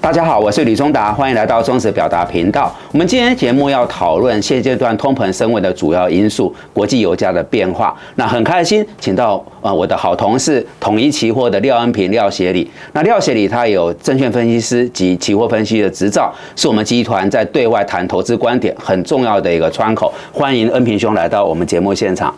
大家好，我是李忠达，欢迎来到中时表达频道。我们今天节目要讨论现阶段通膨升温的主要因素——国际油价的变化。那很开心，请到呃我的好同事统一期货的廖恩平廖协理。那廖协理他有证券分析师及期货分析的执照，是我们集团在对外谈投资观点很重要的一个窗口。欢迎恩平兄来到我们节目现场。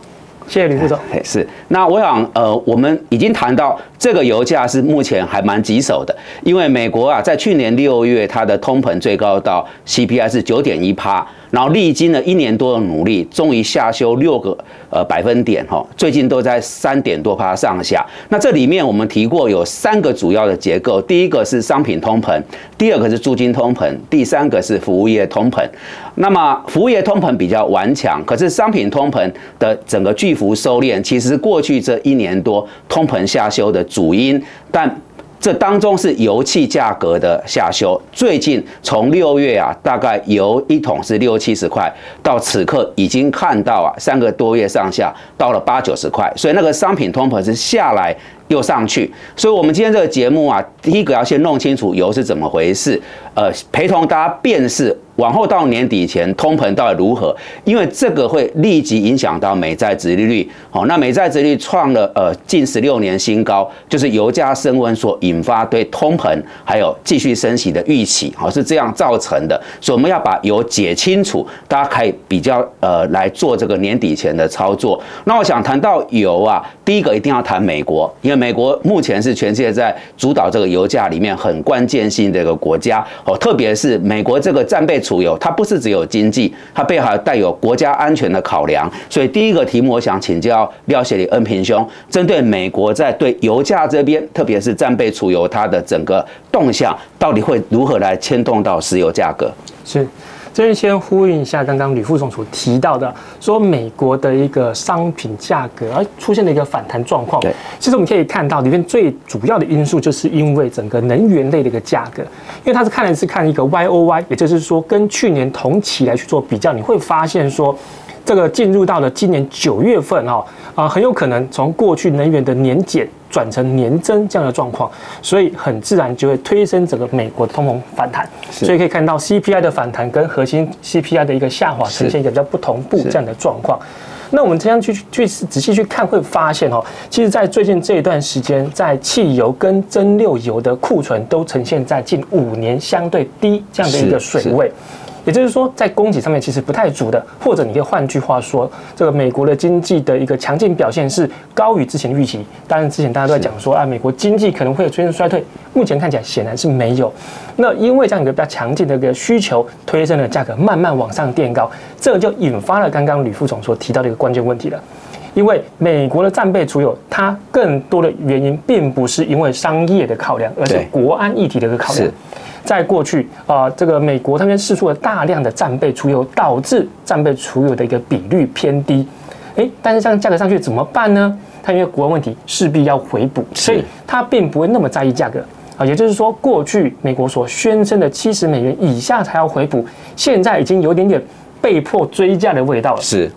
谢谢吕副总。是，那我想，呃，我们已经谈到这个油价是目前还蛮棘手的，因为美国啊，在去年六月它的通膨最高到 CPI 是九点一趴。然后历经了一年多的努力，终于下修六个呃百分点哈，最近都在三点多趴上下。那这里面我们提过有三个主要的结构，第一个是商品通膨，第二个是租金通膨，第三个是服务业通膨。那么服务业通膨比较顽强，可是商品通膨的整个巨幅收敛，其实过去这一年多通膨下修的主因，但。这当中是油气价格的下修，最近从六月啊，大概油一桶是六七十块，到此刻已经看到啊，三个多月上下到了八九十块，所以那个商品通膨是下来。又上去，所以我们今天这个节目啊，第一个要先弄清楚油是怎么回事，呃，陪同大家辨识，往后到年底前通膨到底如何，因为这个会立即影响到美债殖利率。好，那美债殖利率创了呃近十六年新高，就是油价升温所引发对通膨还有继续升息的预期，好是这样造成的。所以我们要把油解清楚，大家可以比较呃来做这个年底前的操作。那我想谈到油啊，第一个一定要谈美国，因为美国目前是全世界在主导这个油价里面很关键性的一个国家哦，特别是美国这个战备储油，它不是只有经济，它背后带有国家安全的考量。所以第一个题目，我想请教廖协理恩平兄，针对美国在对油价这边，特别是战备储油，它的整个动向，到底会如何来牵动到石油价格？是。这边先呼应一下刚刚吕副总所提到的，说美国的一个商品价格而出现了一个反弹状况。对，其实我们可以看到里面最主要的因素，就是因为整个能源类的一个价格，因为它是看的是看一个 Y O Y，也就是说跟去年同期来去做比较，你会发现说。这个进入到了今年九月份哈啊，很有可能从过去能源的年减转成年增这样的状况，所以很自然就会推升整个美国的通膨反弹。所以可以看到 CPI 的反弹跟核心 CPI 的一个下滑呈现一个比较不同步这样的状况。那我们这样去去仔细去看，会发现哦，其实，在最近这一段时间，在汽油跟蒸馏油的库存都呈现在近五年相对低这样的一个水位。也就是说，在供给上面其实不太足的，或者你可以换句话说，这个美国的经济的一个强劲表现是高于之前的预期。当然，之前大家都在讲说啊，美国经济可能会出现衰退，目前看起来显然是没有。那因为这样一个比较强劲的一个需求，推升了价格慢慢往上垫高，这就引发了刚刚吕副总所提到的一个关键问题了。因为美国的战备储有，它更多的原因并不是因为商业的考量，而是国安议题的一个考量。在过去啊，这个美国他们试出了大量的战备储油，导致战备储油的一个比率偏低。诶，但是这样价格上去怎么办呢？它因为国安问题势必要回补，所以它并不会那么在意价格啊。也就是说，过去美国所宣称的七十美元以下才要回补，现在已经有点点被迫追价的味道了。是。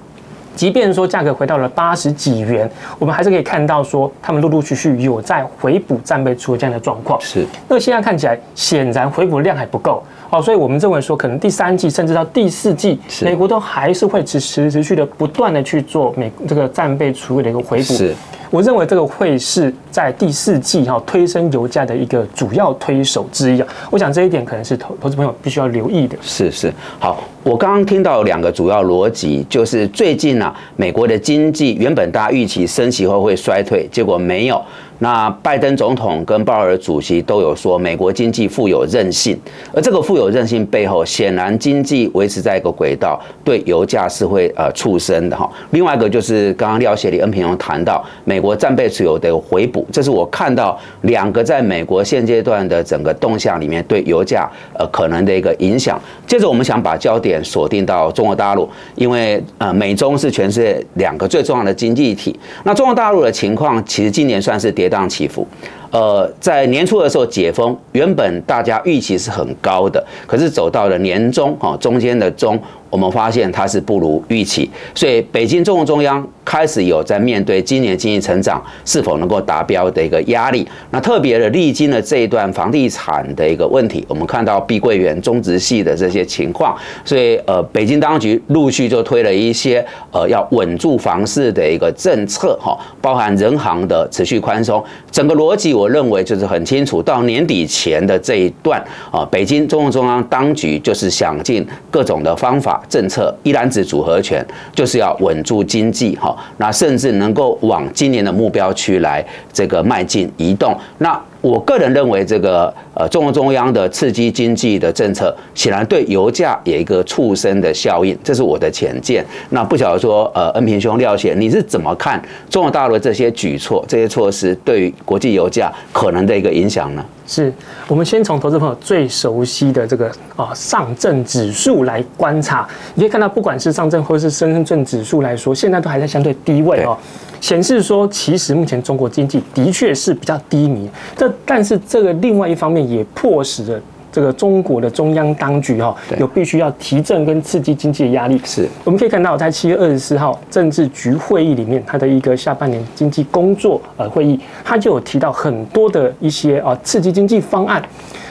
即便说价格回到了八十几元，我们还是可以看到说，他们陆陆续续有在回补战备出这样的状况。是，那现在看起来显然回补量还不够，好，所以我们认为说，可能第三季甚至到第四季，美国都还是会持持持续的不断的去做美这个战备储备的一个回补。是。我认为这个会是在第四季哈推升油价的一个主要推手之一啊。我想这一点可能是投投资朋友必须要留意的。是是，好，我刚刚听到两个主要逻辑，就是最近啊，美国的经济原本大家预期升息后会衰退，结果没有。那拜登总统跟鲍尔主席都有说，美国经济富有韧性，而这个富有韧性背后，显然经济维持在一个轨道，对油价是会呃促升的哈。另外一个就是刚刚廖协理恩平荣谈到，美国战备持有的回补，这是我看到两个在美国现阶段的整个动向里面对油价呃可能的一个影响。接着我们想把焦点锁定到中国大陆，因为呃美中是全世界两个最重要的经济体。那中国大陆的情况，其实今年算是跌。荡起伏，呃，在年初的时候解封，原本大家预期是很高的，可是走到了年中哈，中间的中。我们发现它是不如预期，所以北京中共中央开始有在面对今年经济成长是否能够达标的一个压力。那特别的历经了这一段房地产的一个问题，我们看到碧桂园、中植系的这些情况，所以呃，北京当局陆续就推了一些呃要稳住房市的一个政策哈，包含人行的持续宽松。整个逻辑我认为就是很清楚，到年底前的这一段啊，北京中共中央当局就是想尽各种的方法。政策一揽子组合拳，就是要稳住经济哈，那甚至能够往今年的目标区来这个迈进移动。那我个人认为，这个呃中共中央的刺激经济的政策，显然对油价有一个促生的效应，这是我的浅见。那不晓得说，呃，恩平兄廖先你是怎么看中国大陆这些举措、这些措施对于国际油价可能的一个影响呢？是我们先从投资朋友最熟悉的这个啊上证指数来观察，你可以看到，不管是上证或者是深圳指数来说，现在都还在相对低位哦，显示说其实目前中国经济的确是比较低迷。这但是这个另外一方面也迫使着。这个中国的中央当局哈，有必须要提振跟刺激经济的压力。是，我们可以看到，在七月二十四号政治局会议里面，它的一个下半年经济工作呃会议，它就有提到很多的一些啊刺激经济方案。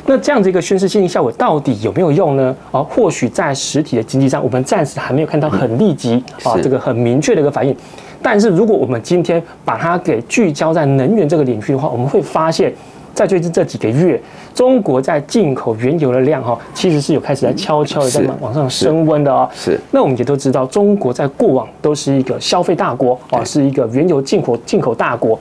那这样子一个宣示性效果到底有没有用呢？啊，或许在实体的经济上，我们暂时还没有看到很立即啊这个很明确的一个反应。但是如果我们今天把它给聚焦在能源这个领域的话，我们会发现。在最近这几个月，中国在进口原油的量哈，其实是有开始在悄悄的在往上升温的哦。是。那我们也都知道，中国在过往都是一个消费大国啊，是一个原油进口进口大国。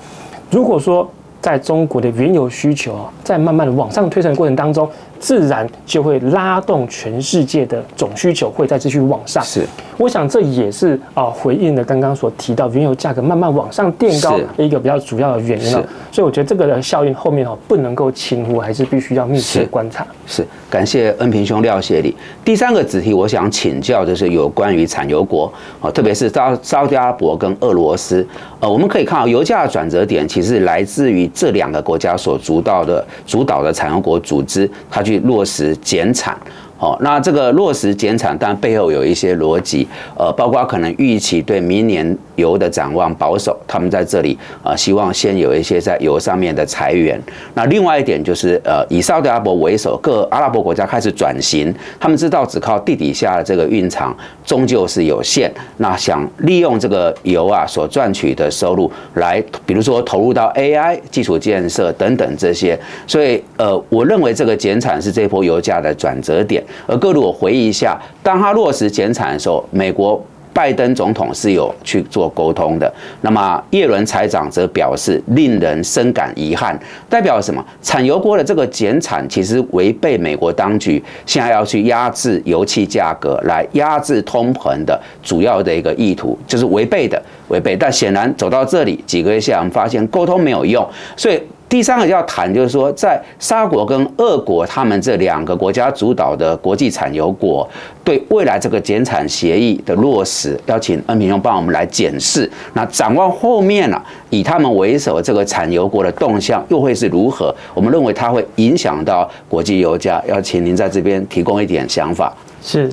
如果说在中国的原油需求啊，在慢慢的往上推升的过程当中，自然就会拉动全世界的总需求会再继续往上。是，我想这也是啊回应了刚刚所提到原油价格慢慢往上垫高的一个比较主要的原因了。所以我觉得这个的效应后面哦不能够轻忽，还是必须要密切观察。是，感谢恩平兄廖谢礼。第三个子题，我想请教就是有关于产油国啊，特别是沙沙特阿拉伯跟俄罗斯。呃，我们可以看到油价转折点其实来自于这两个国家所主导的主导的产油国组织，它。去落实减产。哦，那这个落实减产，但背后有一些逻辑，呃，包括可能预期对明年油的展望保守，他们在这里啊，希望先有一些在油上面的裁员。那另外一点就是，呃，以沙特阿拉伯为首，各阿拉伯国家开始转型，他们知道只靠地底下的这个蕴藏终究是有限，那想利用这个油啊所赚取的收入来，比如说投入到 AI 基础建设等等这些，所以呃，我认为这个减产是这波油价的转折点。而各位，我回忆一下，当他落实减产的时候，美国拜登总统是有去做沟通的。那么叶伦财长则表示，令人深感遗憾，代表什么？产油国的这个减产其实违背美国当局现在要去压制油气价格、来压制通膨的主要的一个意图，就是违背的，违背。但显然走到这里几个月下，我们发现沟通没有用，所以。第三个要谈，就是说，在沙国跟俄国他们这两个国家主导的国际产油国，对未来这个减产协议的落实，邀请恩平兄帮我们来检视。那展望后面呢，以他们为首这个产油国的动向又会是如何？我们认为它会影响到国际油价，邀请您在这边提供一点想法。是，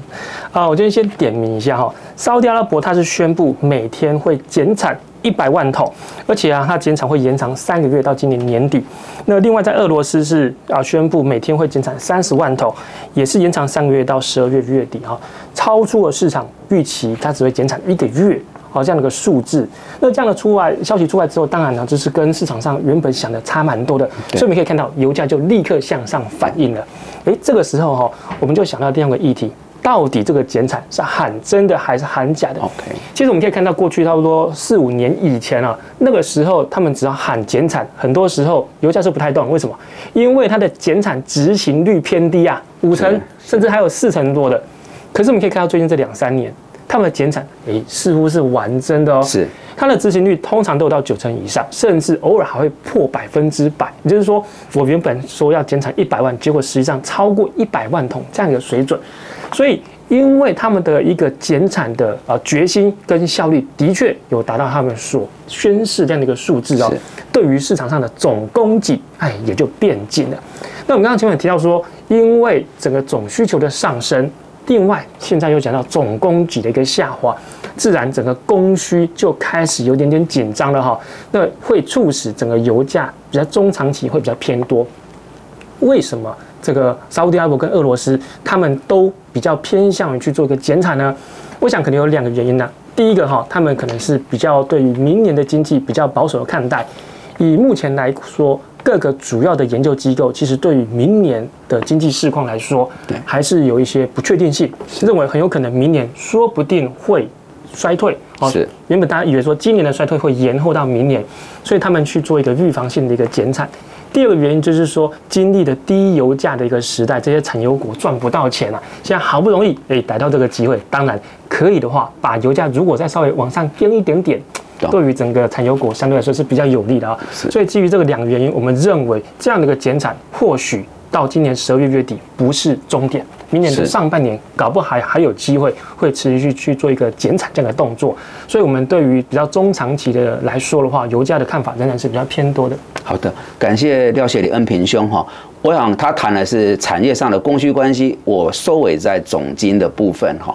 啊，我今天先点名一下哈，沙特阿拉伯它是宣布每天会减产。一百万桶，而且啊，它减产会延长三个月到今年年底。那另外在俄罗斯是啊，宣布每天会减产三十万桶，也是延长三个月到十二月月底哈，超出了市场预期，它只会减产一个月，好这样的一个数字。那这样的出来消息出来之后，当然呢，就是跟市场上原本想的差蛮多的，所以我们可以看到油价就立刻向上反应了。诶，这个时候哈，我们就想到第二个议题。到底这个减产是喊真的还是喊假的？OK，其实我们可以看到，过去差不多四五年以前啊，那个时候他们只要喊减产，很多时候油价是不太动。为什么？因为它的减产执行率偏低啊，五成甚至还有四成多的。可是我们可以看到最近这两三年，他们的减产诶似乎是完真的哦。是，它的执行率通常都有到九成以上，甚至偶尔还会破百分之百。也就是说，我原本说要减产一百万，结果实际上超过一百万桶这样一个水准。所以因为他们的一个减产的啊决心跟效率的确有达到他们所宣示这样的一个数字哦，对于市场上的总供给，哎，也就变紧了。那我们刚刚前面提到说，因为整个总需求的上升，另外现在又讲到总供给的一个下滑，自然整个供需就开始有点点紧张了哈。那会促使整个油价比较中长期会比较偏多。为什么这个沙特阿拉伯跟俄罗斯他们都比较偏向于去做一个减产呢？我想肯定有两个原因呢。第一个哈，他们可能是比较对于明年的经济比较保守的看待。以目前来说，各个主要的研究机构其实对于明年的经济市况来说，对，还是有一些不确定性，认为很有可能明年说不定会衰退。哦，是。原本大家以为说今年的衰退会延后到明年，所以他们去做一个预防性的一个减产。第二个原因就是说，经历的低油价的一个时代，这些产油国赚不到钱了。现在好不容易哎逮到这个机会，当然可以的话，把油价如果再稍微往上颠一点点，对于整个产油国相对来说是比较有利的啊。所以基于这个两个原因，我们认为这样的一个减产，或许到今年十二月月底不是终点。明年的上半年，搞不好还有机会会持续去做一个减产这样的动作，所以，我们对于比较中长期的来说的话，油价的看法仍然是比较偏多的。好的，感谢廖学礼恩平兄哈，我想他谈的是产业上的供需关系，我收尾在总金的部分哈。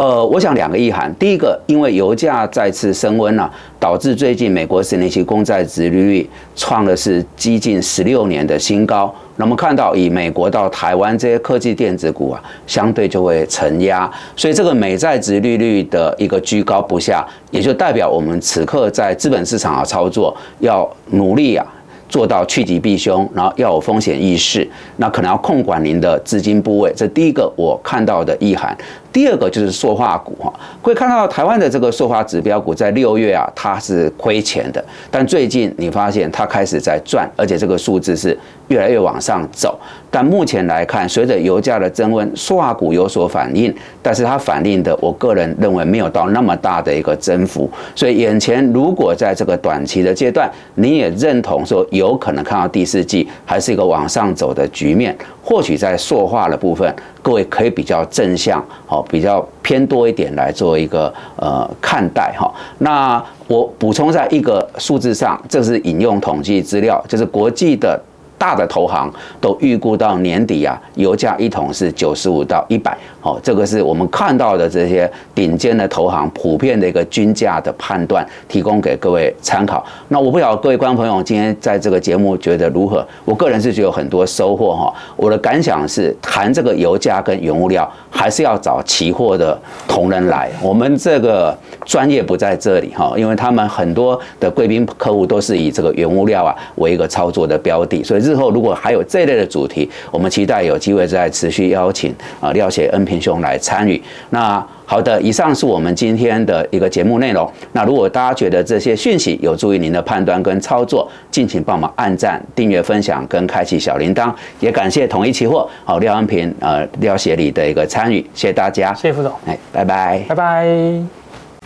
呃，我想两个意涵，第一个，因为油价再次升温了，导致最近美国十年期公债殖利率创的是接近十六年的新高。那么看到以美国到台湾这些科技电子股啊，相对就会承压，所以这个美债值利率的一个居高不下，也就代表我们此刻在资本市场啊操作要努力啊。做到趋吉避凶，然后要有风险意识，那可能要控管您的资金部位。这第一个我看到的意涵。第二个就是塑化股哈，会看到台湾的这个塑化指标股在六月啊，它是亏钱的，但最近你发现它开始在赚，而且这个数字是越来越往上走。但目前来看，随着油价的增温，塑化股有所反应，但是它反应的，我个人认为没有到那么大的一个增幅。所以眼前如果在这个短期的阶段，你也认同说有可能看到第四季还是一个往上走的局面，或许在塑化的部分，各位可以比较正向，好，比较偏多一点来做一个呃看待哈。那我补充在一个数字上，这是引用统计资料，就是国际的。大的投行都预估到年底啊，油价一桶是九十五到一百。好，这个是我们看到的这些顶尖的投行普遍的一个均价的判断，提供给各位参考。那我不晓得各位观众朋友今天在这个节目觉得如何？我个人是觉得有很多收获哈。我的感想是，谈这个油价跟原物料，还是要找期货的同仁来。我们这个专业不在这里哈，因为他们很多的贵宾客户都是以这个原物料啊为一个操作的标的，所以日后如果还有这类的主题，我们期待有机会再持续邀请啊廖写恩。平兄来参与。那好的，以上是我们今天的一个节目内容。那如果大家觉得这些讯息有助于您的判断跟操作，敬请帮忙按赞、订阅、分享跟开启小铃铛。也感谢统一期货好廖恩平呃廖协理的一个参与，谢谢大家，谢谢副总，哎，拜拜，拜拜。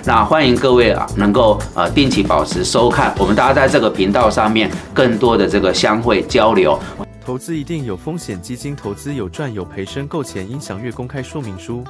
那欢迎各位啊，能够呃定期保持收看，我们大家在这个频道上面更多的这个相会交流。投资一定有风险，基金投资有赚有赔，申购前应详阅公开说明书。